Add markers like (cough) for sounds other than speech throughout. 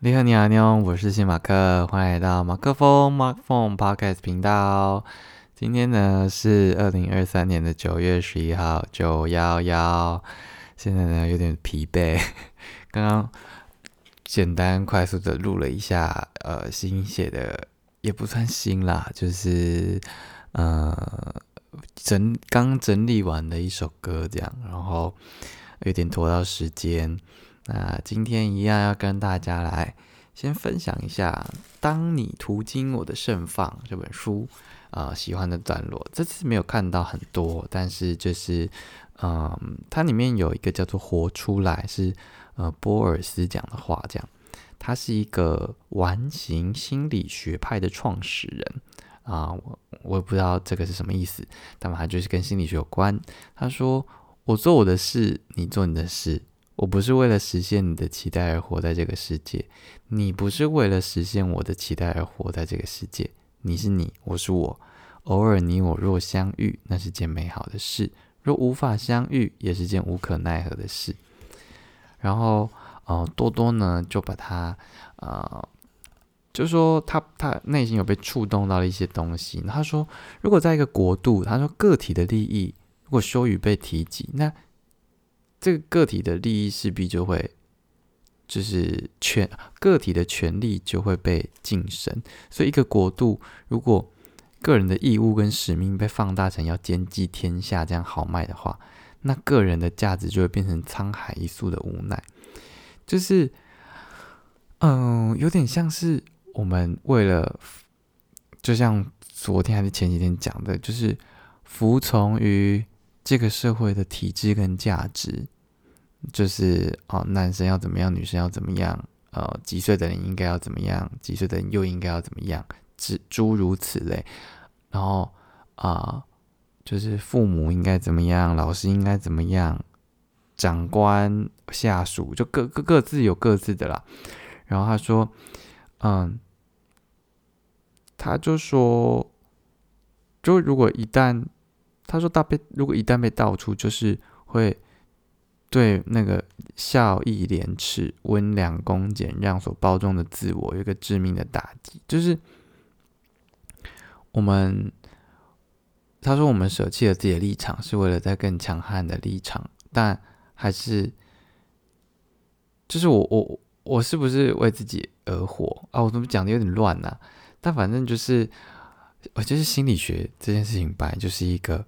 你好，你好，你好，我是新马克，欢迎来到马克风 Mark Phone Podcast 频道。今天呢是二零二三年的九月十一号，九幺幺。现在呢有点疲惫，(laughs) 刚刚简单快速的录了一下，呃，新写的也不算新啦，就是呃整刚整理完的一首歌这样，然后有点拖到时间。那今天一样要跟大家来先分享一下《当你途经我的盛放》这本书啊，喜欢的段落。这次没有看到很多，但是就是嗯，它里面有一个叫做“活出来”，是呃波尔斯讲的话，这样。他是一个完形心理学派的创始人啊，我我也不知道这个是什么意思，但它就是跟心理学有关。他说：“我做我的事，你做你的事。”我不是为了实现你的期待而活在这个世界，你不是为了实现我的期待而活在这个世界。你是你，我是我。偶尔你我若相遇，那是件美好的事；若无法相遇，也是件无可奈何的事。然后，呃，多多呢就把他，呃，就说他他内心有被触动到了一些东西。他说，如果在一个国度，他说个体的利益如果羞于被提及，那这个个体的利益势必就会，就是权个体的权利就会被晋升。所以，一个国度如果个人的义务跟使命被放大成要兼济天下这样豪迈的话，那个人的价值就会变成沧海一粟的无奈。就是，嗯，有点像是我们为了，就像昨天还是前几天讲的，就是服从于。这个社会的体制跟价值，就是哦，男生要怎么样，女生要怎么样，呃，几岁的人应该要怎么样，几岁的人又应该要怎么样，诸诸如此类。然后啊，就是父母应该怎么样，老师应该怎么样，长官下属就各各各自有各自的啦。然后他说，嗯，他就说，就如果一旦。他说：“大被如果一旦被道出，就是会对那个孝义廉耻、温良恭俭让所包装的自我有一个致命的打击。就是我们，他说我们舍弃了自己的立场，是为了在更强悍的立场，但还是，就是我我我是不是为自己而活啊？我怎么讲的有点乱呢？但反正就是，我就是心理学这件事情本来就是一个。”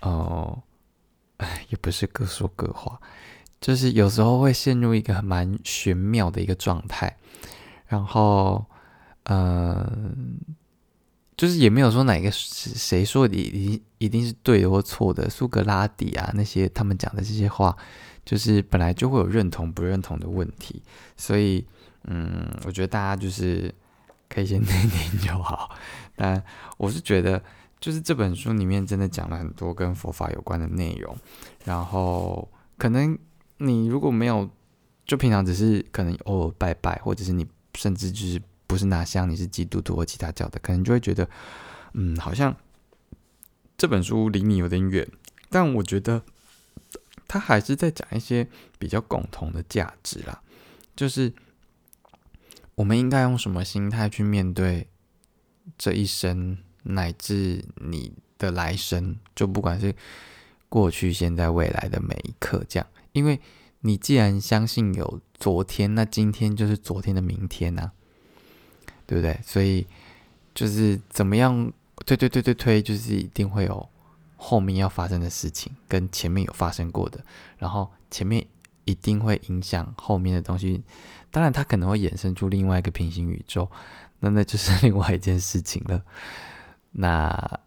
哦，哎，也不是各说各话，就是有时候会陷入一个蛮玄妙的一个状态，然后，嗯，就是也没有说哪个谁说的一一定是对或错的，苏格拉底啊那些他们讲的这些话，就是本来就会有认同不认同的问题，所以，嗯，我觉得大家就是可以先听听就好，(laughs) 但我是觉得。就是这本书里面真的讲了很多跟佛法有关的内容，然后可能你如果没有，就平常只是可能偶尔拜拜，或者是你甚至就是不是拿香，你是基督徒或其他教的，可能就会觉得，嗯，好像这本书离你有点远。但我觉得他还是在讲一些比较共同的价值啦，就是我们应该用什么心态去面对这一生。乃至你的来生，就不管是过去、现在、未来的每一刻，这样，因为你既然相信有昨天，那今天就是昨天的明天呐，对不对？所以就是怎么样推推推推推，就是一定会有后面要发生的事情，跟前面有发生过的，然后前面一定会影响后面的东西。当然，它可能会衍生出另外一个平行宇宙，那那就是 (laughs) 另外一件事情了。那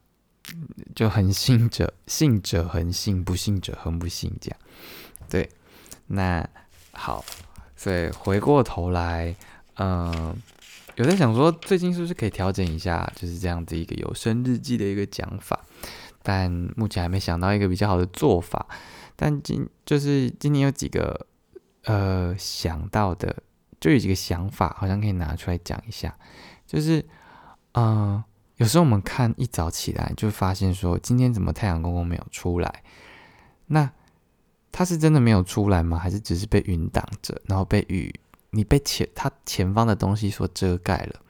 就很信者信者恒信，不信者恒不信，这样对。那好，所以回过头来，嗯，有在想说，最近是不是可以调整一下，就是这样子一个有声日记的一个讲法？但目前还没想到一个比较好的做法。但今就是今年有几个呃想到的，就有几个想法，好像可以拿出来讲一下。就是嗯。有时候我们看一早起来，就发现说今天怎么太阳公公没有出来？那他是真的没有出来吗？还是只是被云挡着，然后被雨你被前它前方的东西所遮盖了。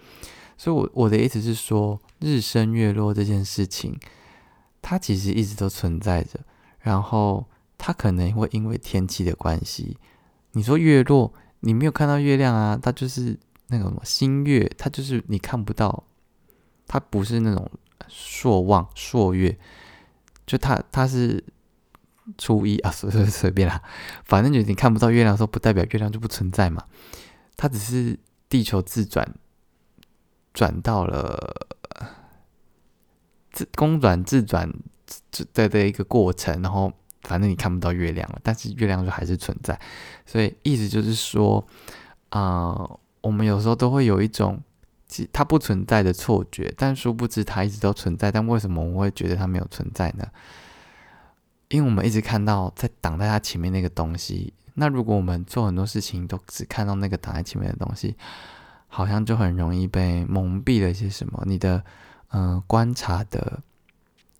所以，我我的意思是说，日升月落这件事情，它其实一直都存在着。然后，它可能会因为天气的关系，你说月落，你没有看到月亮啊，它就是那个什么新月，它就是你看不到，它不是那种朔望朔月，就它它是初一啊，随 (laughs) 随随便啦，反正就你看不到月亮的时候，不代表月亮就不存在嘛，它只是地球自转。转到了自公转自转的的一个过程，然后反正你看不到月亮了，但是月亮就还是存在，所以意思就是说，啊，我们有时候都会有一种它不存在的错觉，但殊不知它一直都存在。但为什么我会觉得它没有存在呢？因为我们一直看到在挡在它前面那个东西。那如果我们做很多事情都只看到那个挡在前面的东西，好像就很容易被蒙蔽了一些什么，你的嗯观察的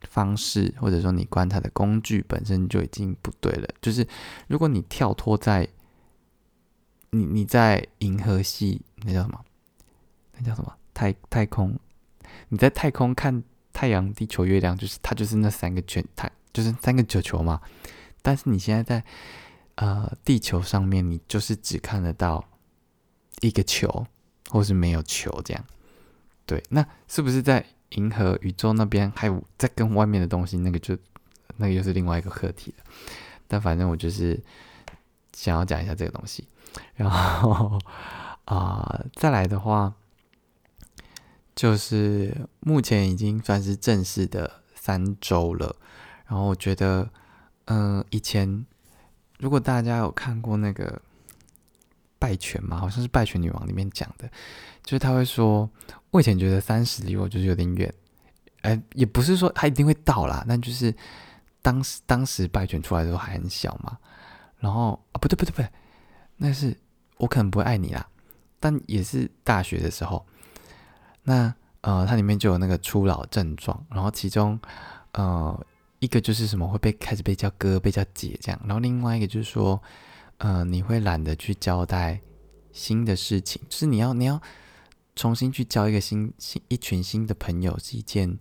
方式，或者说你观察的工具本身就已经不对了。就是如果你跳脱在你你在银河系，那叫什么？叫什么？太太空？你在太空看太阳、地球、月亮，就是它就是那三个圈，太就是三个球球嘛。但是你现在在呃地球上面，你就是只看得到一个球。或是没有球这样，对，那是不是在银河宇宙那边还有在跟外面的东西？那个就那个又是另外一个课题了。但反正我就是想要讲一下这个东西。然后啊，(laughs) 再来的话，就是目前已经算是正式的三周了。然后我觉得，嗯，以前如果大家有看过那个。拜犬嘛，好像是《拜犬女王》里面讲的，就是他会说，我以前觉得三十离我就是有点远，哎，也不是说他一定会到啦，但就是当时当时拜犬出来的时候还很小嘛，然后啊不对不对不对，那是我可能不会爱你啦，但也是大学的时候，那呃它里面就有那个初老症状，然后其中呃一个就是什么会被开始被叫哥被叫姐这样，然后另外一个就是说。呃，你会懒得去交代新的事情，就是你要你要重新去交一个新新 (laughs) 一群新的朋友是一件，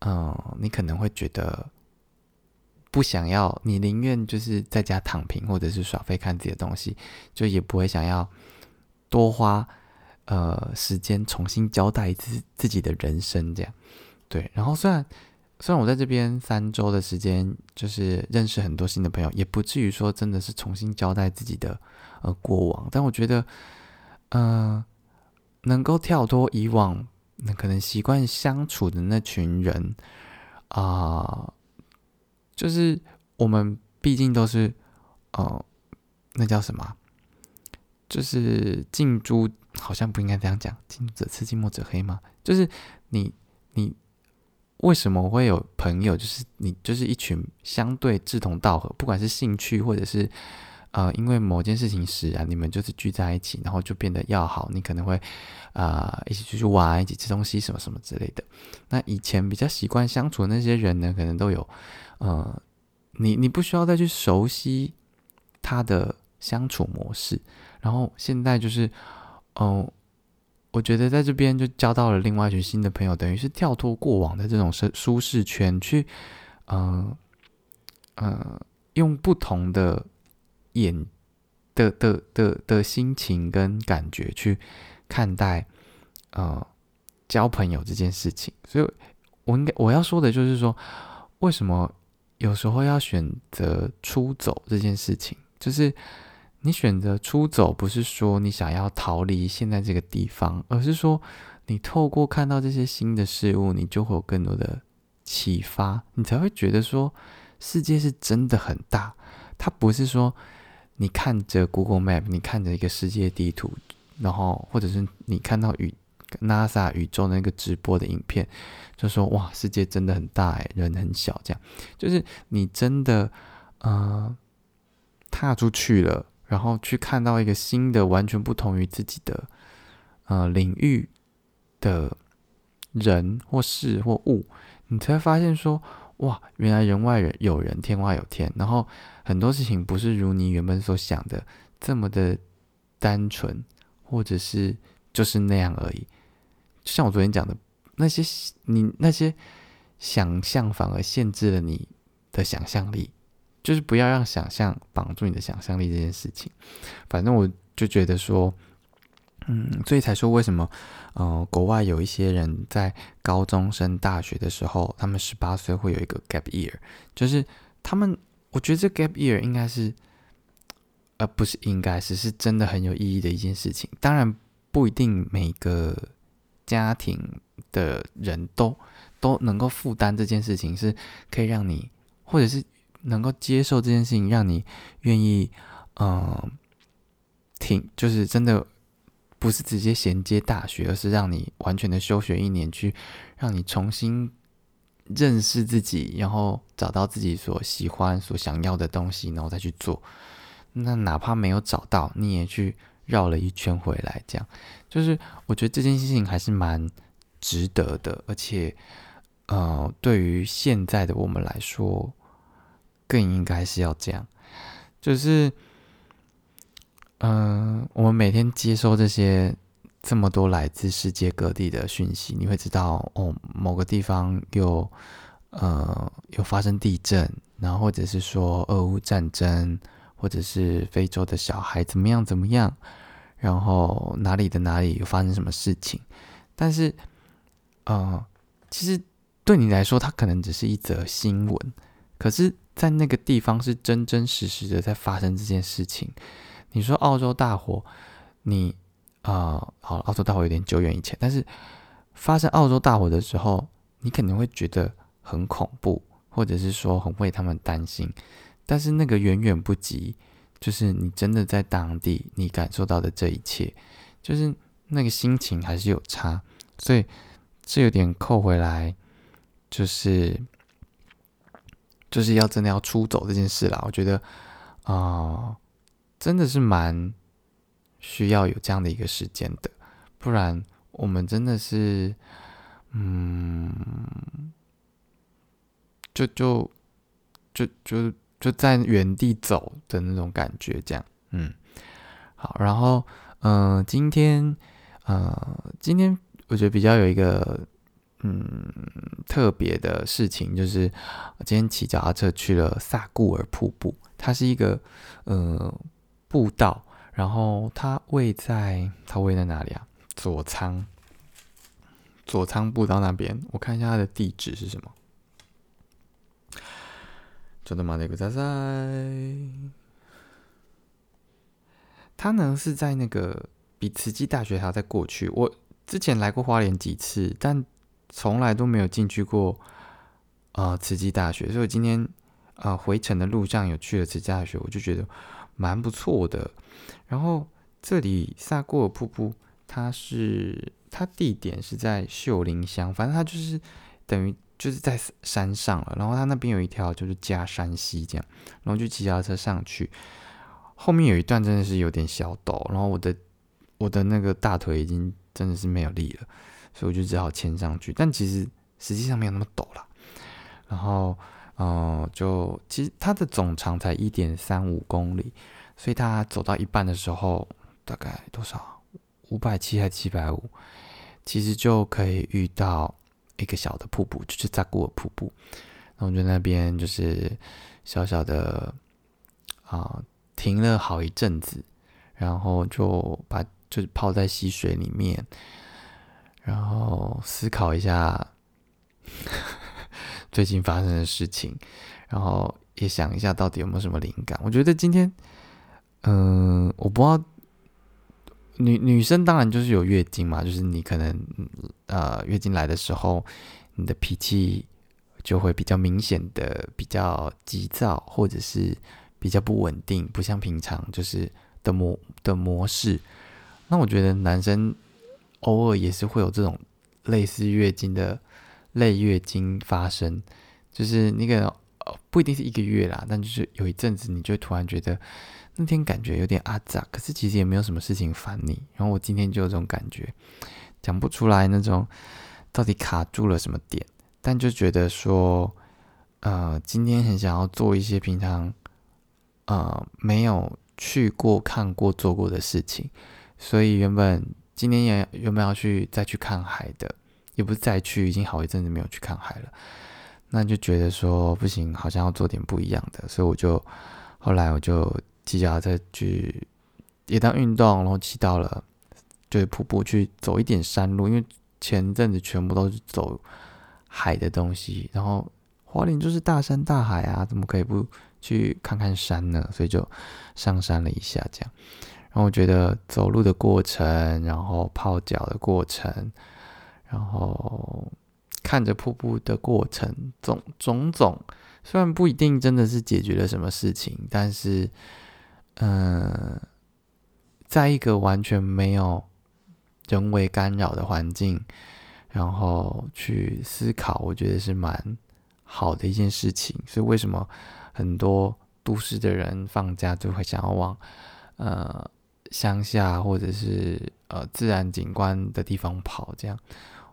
嗯，你可能会觉得不想要，你宁愿就是在家躺平或者是耍废看自己的东西，就也不会想要多花呃时间重新交代自自己的人生这样，对，然后虽然。虽然我在这边三周的时间，就是认识很多新的朋友，也不至于说真的是重新交代自己的呃过往，但我觉得，呃，能够跳脱以往那可能习惯相处的那群人啊，就是我们毕竟都是呃，那叫什么？就是近朱，好像不应该这样讲，近朱者赤，近墨者黑嘛，就是你你。为什么会有朋友？就是你，就是一群相对志同道合，不管是兴趣或者是呃，因为某件事情使然，你们就是聚在一起，然后就变得要好。你可能会啊，一起出去玩，一起吃东西，什么什么之类的。那以前比较习惯相处的那些人呢，可能都有呃，你你不需要再去熟悉他的相处模式。然后现在就是，嗯。我觉得在这边就交到了另外一群新的朋友，等于是跳脱过往的这种舒舒适圈，去，嗯嗯，用不同的眼的的的的心情跟感觉去看待，呃，交朋友这件事情。所以，我应该我要说的就是说，为什么有时候要选择出走这件事情，就是。你选择出走，不是说你想要逃离现在这个地方，而是说你透过看到这些新的事物，你就会有更多的启发，你才会觉得说世界是真的很大。它不是说你看着 Google Map，你看着一个世界地图，然后或者是你看到宇 NASA 宇宙那个直播的影片，就说哇，世界真的很大，哎，人很小，这样就是你真的呃踏出去了。然后去看到一个新的、完全不同于自己的呃领域的人或事或物，你才会发现说：哇，原来人外人有人，天外有天。然后很多事情不是如你原本所想的这么的单纯，或者是就是那样而已。像我昨天讲的那些，你那些想象反而限制了你的想象力，就是不要让想象绑住你的想象力这件事情。反正我就觉得说，嗯，所以才说为什么，呃，国外有一些人在高中升大学的时候，他们十八岁会有一个 gap year，就是他们，我觉得这 gap year 应该是，呃，不是应该是，是真的很有意义的一件事情。当然不一定每个。家庭的人都都能够负担这件事情，是可以让你，或者是能够接受这件事情，让你愿意，嗯，挺就是真的不是直接衔接大学，而是让你完全的休学一年，去让你重新认识自己，然后找到自己所喜欢、所想要的东西，然后再去做。那哪怕没有找到，你也去。绕了一圈回来，这样就是我觉得这件事情还是蛮值得的，而且呃，对于现在的我们来说，更应该是要这样。就是嗯，我们每天接收这些这么多来自世界各地的讯息，你会知道哦，某个地方有呃有发生地震，然后或者是说俄乌战争。或者是非洲的小孩怎么样怎么样，然后哪里的哪里有发生什么事情？但是，呃，其实对你来说，它可能只是一则新闻，可是，在那个地方是真真实实的在发生这件事情。你说澳洲大火，你啊，好，澳洲大火有点久远以前，但是发生澳洲大火的时候，你肯定会觉得很恐怖，或者是说很为他们担心。但是那个远远不及，就是你真的在当地，你感受到的这一切，就是那个心情还是有差，所以这有点扣回来，就是就是要真的要出走这件事啦。我觉得啊，真的是蛮需要有这样的一个时间的，不然我们真的是，嗯，就就就就。就在原地走的那种感觉，这样，嗯，好，然后，嗯，今天，呃，今天我觉得比较有一个，嗯，特别的事情，就是今天骑脚踏车去了萨固尔瀑布，它是一个，呃，步道，然后它位在，它位在哪里啊？左仓，左仓步道那边，我看一下它的地址是什么。真的吗？那个在在，他呢是在那个比慈济大学还要再过去。我之前来过花莲几次，但从来都没有进去过呃慈济大学。所以我今天呃回程的路上有去了慈济大学，我就觉得蛮不错的。然后这里萨过尔瀑布，它是它地点是在秀林乡，反正它就是等于。就是在山上了，然后它那边有一条就是加山溪这样，然后就骑脚车上去，后面有一段真的是有点小陡，然后我的我的那个大腿已经真的是没有力了，所以我就只好牵上去，但其实实际上没有那么陡啦。然后，嗯，就其实它的总长才一点三五公里，所以它走到一半的时候，大概多少五百七还七百五，其实就可以遇到。一个小的瀑布，就是扎古尔瀑布，然后就那边就是小小的啊，停了好一阵子，然后就把就是泡在溪水里面，然后思考一下 (laughs) 最近发生的事情，然后也想一下到底有没有什么灵感。我觉得今天，嗯，我不知道。女女生当然就是有月经嘛，就是你可能呃月经来的时候，你的脾气就会比较明显的比较急躁，或者是比较不稳定，不像平常就是的模的模式。那我觉得男生偶尔也是会有这种类似月经的类月经发生，就是那个不一定是一个月啦，但就是有一阵子你就突然觉得。那天感觉有点阿杂，可是其实也没有什么事情烦你。然后我今天就有这种感觉，讲不出来那种到底卡住了什么点，但就觉得说，呃，今天很想要做一些平常呃没有去过、看过、做过的事情，所以原本今年也原本要去再去看海的，也不是再去，已经好一阵子没有去看海了。那就觉得说不行，好像要做点不一样的，所以我就后来我就骑脚车去也当运动，然后骑到了就是瀑布去走一点山路，因为前阵子全部都是走海的东西，然后花莲就是大山大海啊，怎么可以不？去看看山呢，所以就上山了一下，这样。然后我觉得走路的过程，然后泡脚的过程，然后看着瀑布的过程，种种种，虽然不一定真的是解决了什么事情，但是，嗯，在一个完全没有人为干扰的环境，然后去思考，我觉得是蛮好的一件事情。所以为什么？很多都市的人放假就会想要往呃乡下或者是呃自然景观的地方跑，这样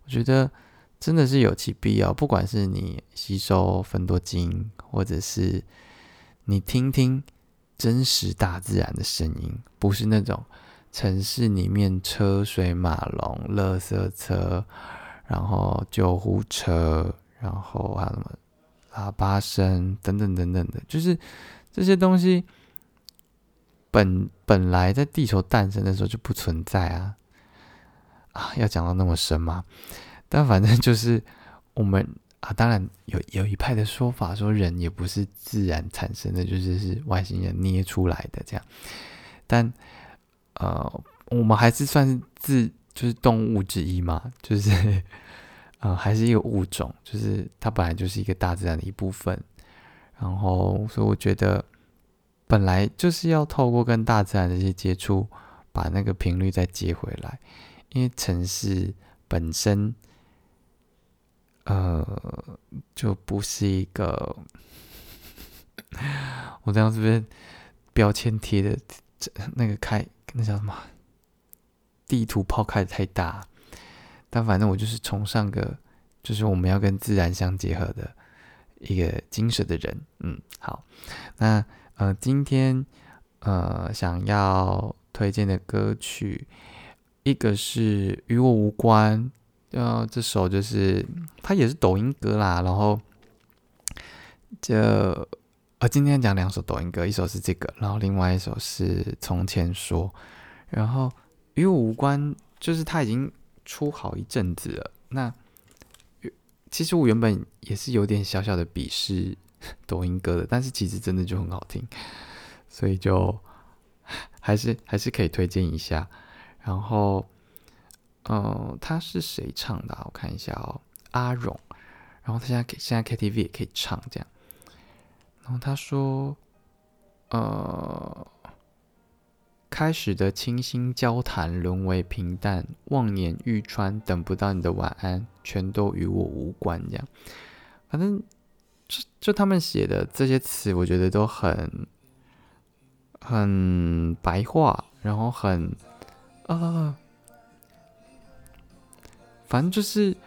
我觉得真的是有其必要。不管是你吸收分多精，或者是你听听真实大自然的声音，不是那种城市里面车水马龙、垃圾车，然后救护车，然后还有什么？喇叭声等等等等的，就是这些东西本本来在地球诞生的时候就不存在啊啊！要讲到那么深吗？但反正 (laughs) 就是我们啊，当然有有一派的说法说人也不是自然产生的，就是是外星人捏出来的这样。但呃，我们还是算是自就是动物之一嘛，就是。(laughs) 呃，还是一个物种，就是它本来就是一个大自然的一部分，然后所以我觉得本来就是要透过跟大自然的一些接触，把那个频率再接回来，因为城市本身，呃，就不是一个，(laughs) 我这样是不是标签贴的那个开那叫什么地图炮开的太大？但反正我就是崇尚个，就是我们要跟自然相结合的一个精神的人。嗯，好，那呃，今天呃想要推荐的歌曲，一个是与我无关，呃，这首就是它也是抖音歌啦。然后就呃今天讲两首抖音歌，一首是这个，然后另外一首是从前说。然后与我无关，就是他已经。出好一阵子了，那其实我原本也是有点小小的鄙视 (laughs) 抖音歌的，但是其实真的就很好听，所以就还是还是可以推荐一下。然后，嗯，他是谁唱的？我看一下哦，阿荣。然后他现在现在 KTV 也可以唱这样。然后他说，呃。开始的倾心交谈沦为平淡，望眼欲穿，等不到你的晚安，全都与我无关。这样，反正就就他们写的这些词，我觉得都很很白话，然后很啊，反正就是，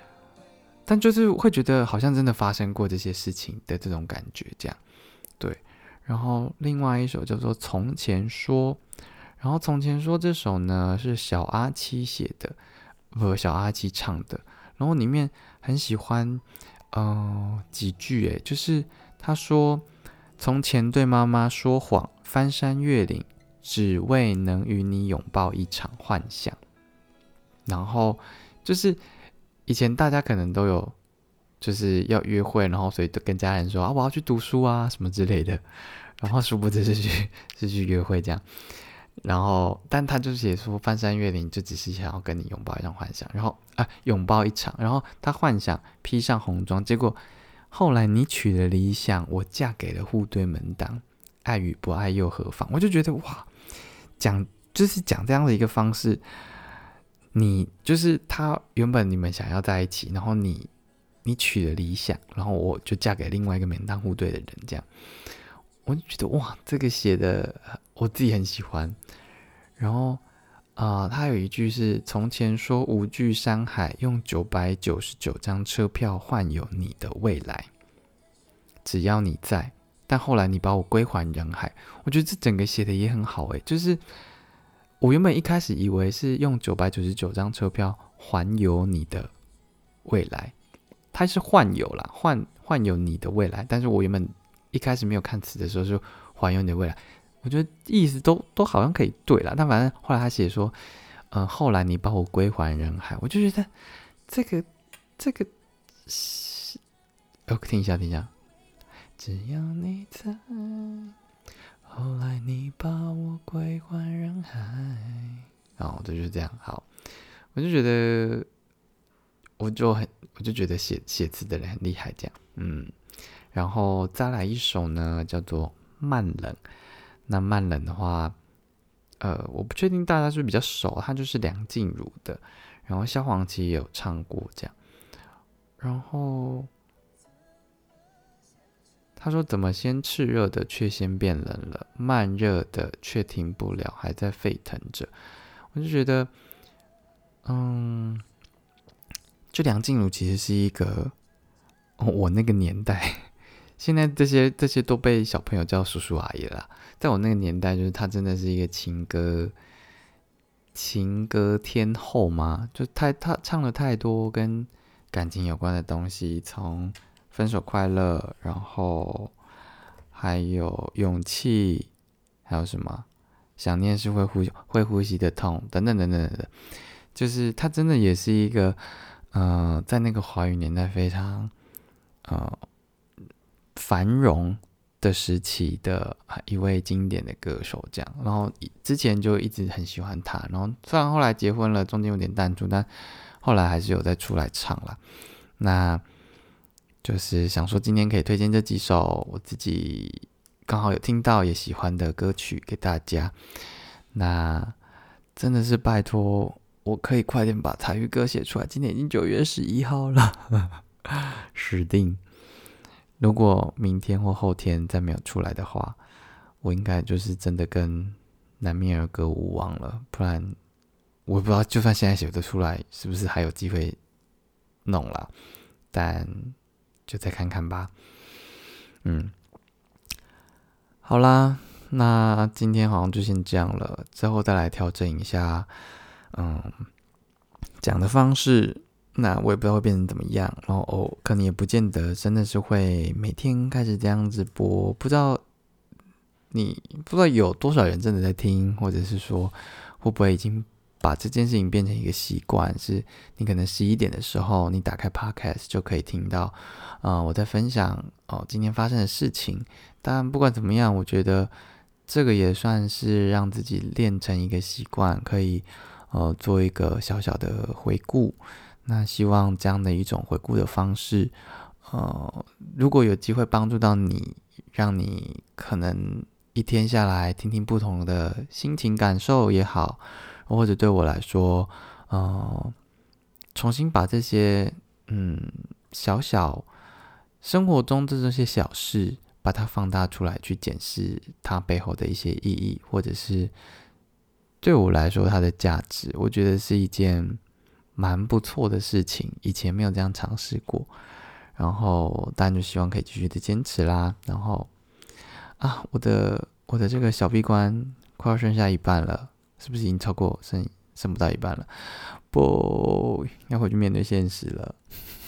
但就是会觉得好像真的发生过这些事情的这种感觉。这样，对。然后另外一首叫做《从前说》。然后从前说这首呢是小阿七写的，不，小阿七唱的。然后里面很喜欢，嗯，几句诶，就是他说从前对妈妈说谎，翻山越岭，只为能与你拥抱一场幻想。然后就是以前大家可能都有就是要约会，然后所以都跟家人说啊我要去读书啊什么之类的，然后殊不知是去 (laughs) 是去约会这样。然后，但他就写出翻山越岭，就只是想要跟你拥抱一场幻想。然后啊，拥抱一场。然后他幻想披上红妆，结果后来你娶了理想，我嫁给了户对门当，爱与不爱又何妨？我就觉得哇，讲就是讲这样的一个方式，你就是他原本你们想要在一起，然后你你娶了理想，然后我就嫁给另外一个门当户对的人，这样。我就觉得哇，这个写的我自己很喜欢。然后啊，他有一句是：“从前说无惧山海，用九百九十九张车票换有你的未来。只要你在，但后来你把我归还人海。我觉得这整个写的也很好诶，就是我原本一开始以为是用九百九十九张车票环游你的未来，它是换游啦，换换游你的未来。但是我原本一开始没有看词的时候，就环游你的未来。我觉得意思都都好像可以对了，但反正后来他写说，嗯，后来你把我归还人海，我就觉得这个这个是，哦，听一下，听一下。只要你在，后来你把我归还人海，哦，这就是这样。好，我就觉得，我就很，我就觉得写写词的人很厉害，这样，嗯。然后再来一首呢，叫做《慢冷》。那慢冷的话，呃，我不确定大家是不是比较熟，它就是梁静茹的，然后萧煌奇也有唱过这样。然后他说：“怎么先炽热的却先变冷了，慢热的却停不了，还在沸腾着。”我就觉得，嗯，就梁静茹其实是一个我那个年代。现在这些这些都被小朋友叫叔叔阿姨了，在我那个年代，就是他真的是一个情歌情歌天后嘛，就太他唱了太多跟感情有关的东西，从分手快乐，然后还有勇气，还有什么想念是会呼会呼吸的痛等等等等等等，就是他真的也是一个，呃，在那个华语年代非常，呃。繁荣的时期的一位经典的歌手，这样，然后之前就一直很喜欢他，然后虽然后来结婚了，中间有点淡出，但后来还是有再出来唱了。那就是想说，今天可以推荐这几首我自己刚好有听到也喜欢的歌曲给大家。那真的是拜托，我可以快点把台语歌写出来。今天已经九月十一号了，(laughs) 死定。如果明天或后天再没有出来的话，我应该就是真的跟南面儿歌无望了。不然我不知道，就算现在写得出来，是不是还有机会弄了？但就再看看吧。嗯，好啦，那今天好像就先这样了，之后再来调整一下，嗯，讲的方式。那我也不知道会变成怎么样，然后哦，可能也不见得真的是会每天开始这样子播，不知道你不知道有多少人真的在听，或者是说会不会已经把这件事情变成一个习惯，是你可能十一点的时候你打开 Podcast 就可以听到，啊，我在分享哦今天发生的事情。但不管怎么样，我觉得这个也算是让自己练成一个习惯，可以呃做一个小小的回顾。那希望这样的一种回顾的方式，呃，如果有机会帮助到你，让你可能一天下来听听不同的心情感受也好，或者对我来说，呃，重新把这些嗯小小生活中的这些小事，把它放大出来，去检视它背后的一些意义，或者是对我来说它的价值，我觉得是一件。蛮不错的事情，以前没有这样尝试过，然后当然就希望可以继续的坚持啦。然后啊，我的我的这个小闭关快要剩下一半了，是不是已经超过剩剩不到一半了？不要回去面对现实了。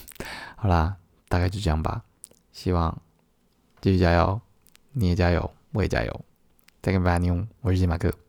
(laughs) 好啦，大概就这样吧。希望继续加油，你也加油，我也加油。再跟大家牛，我是金马克。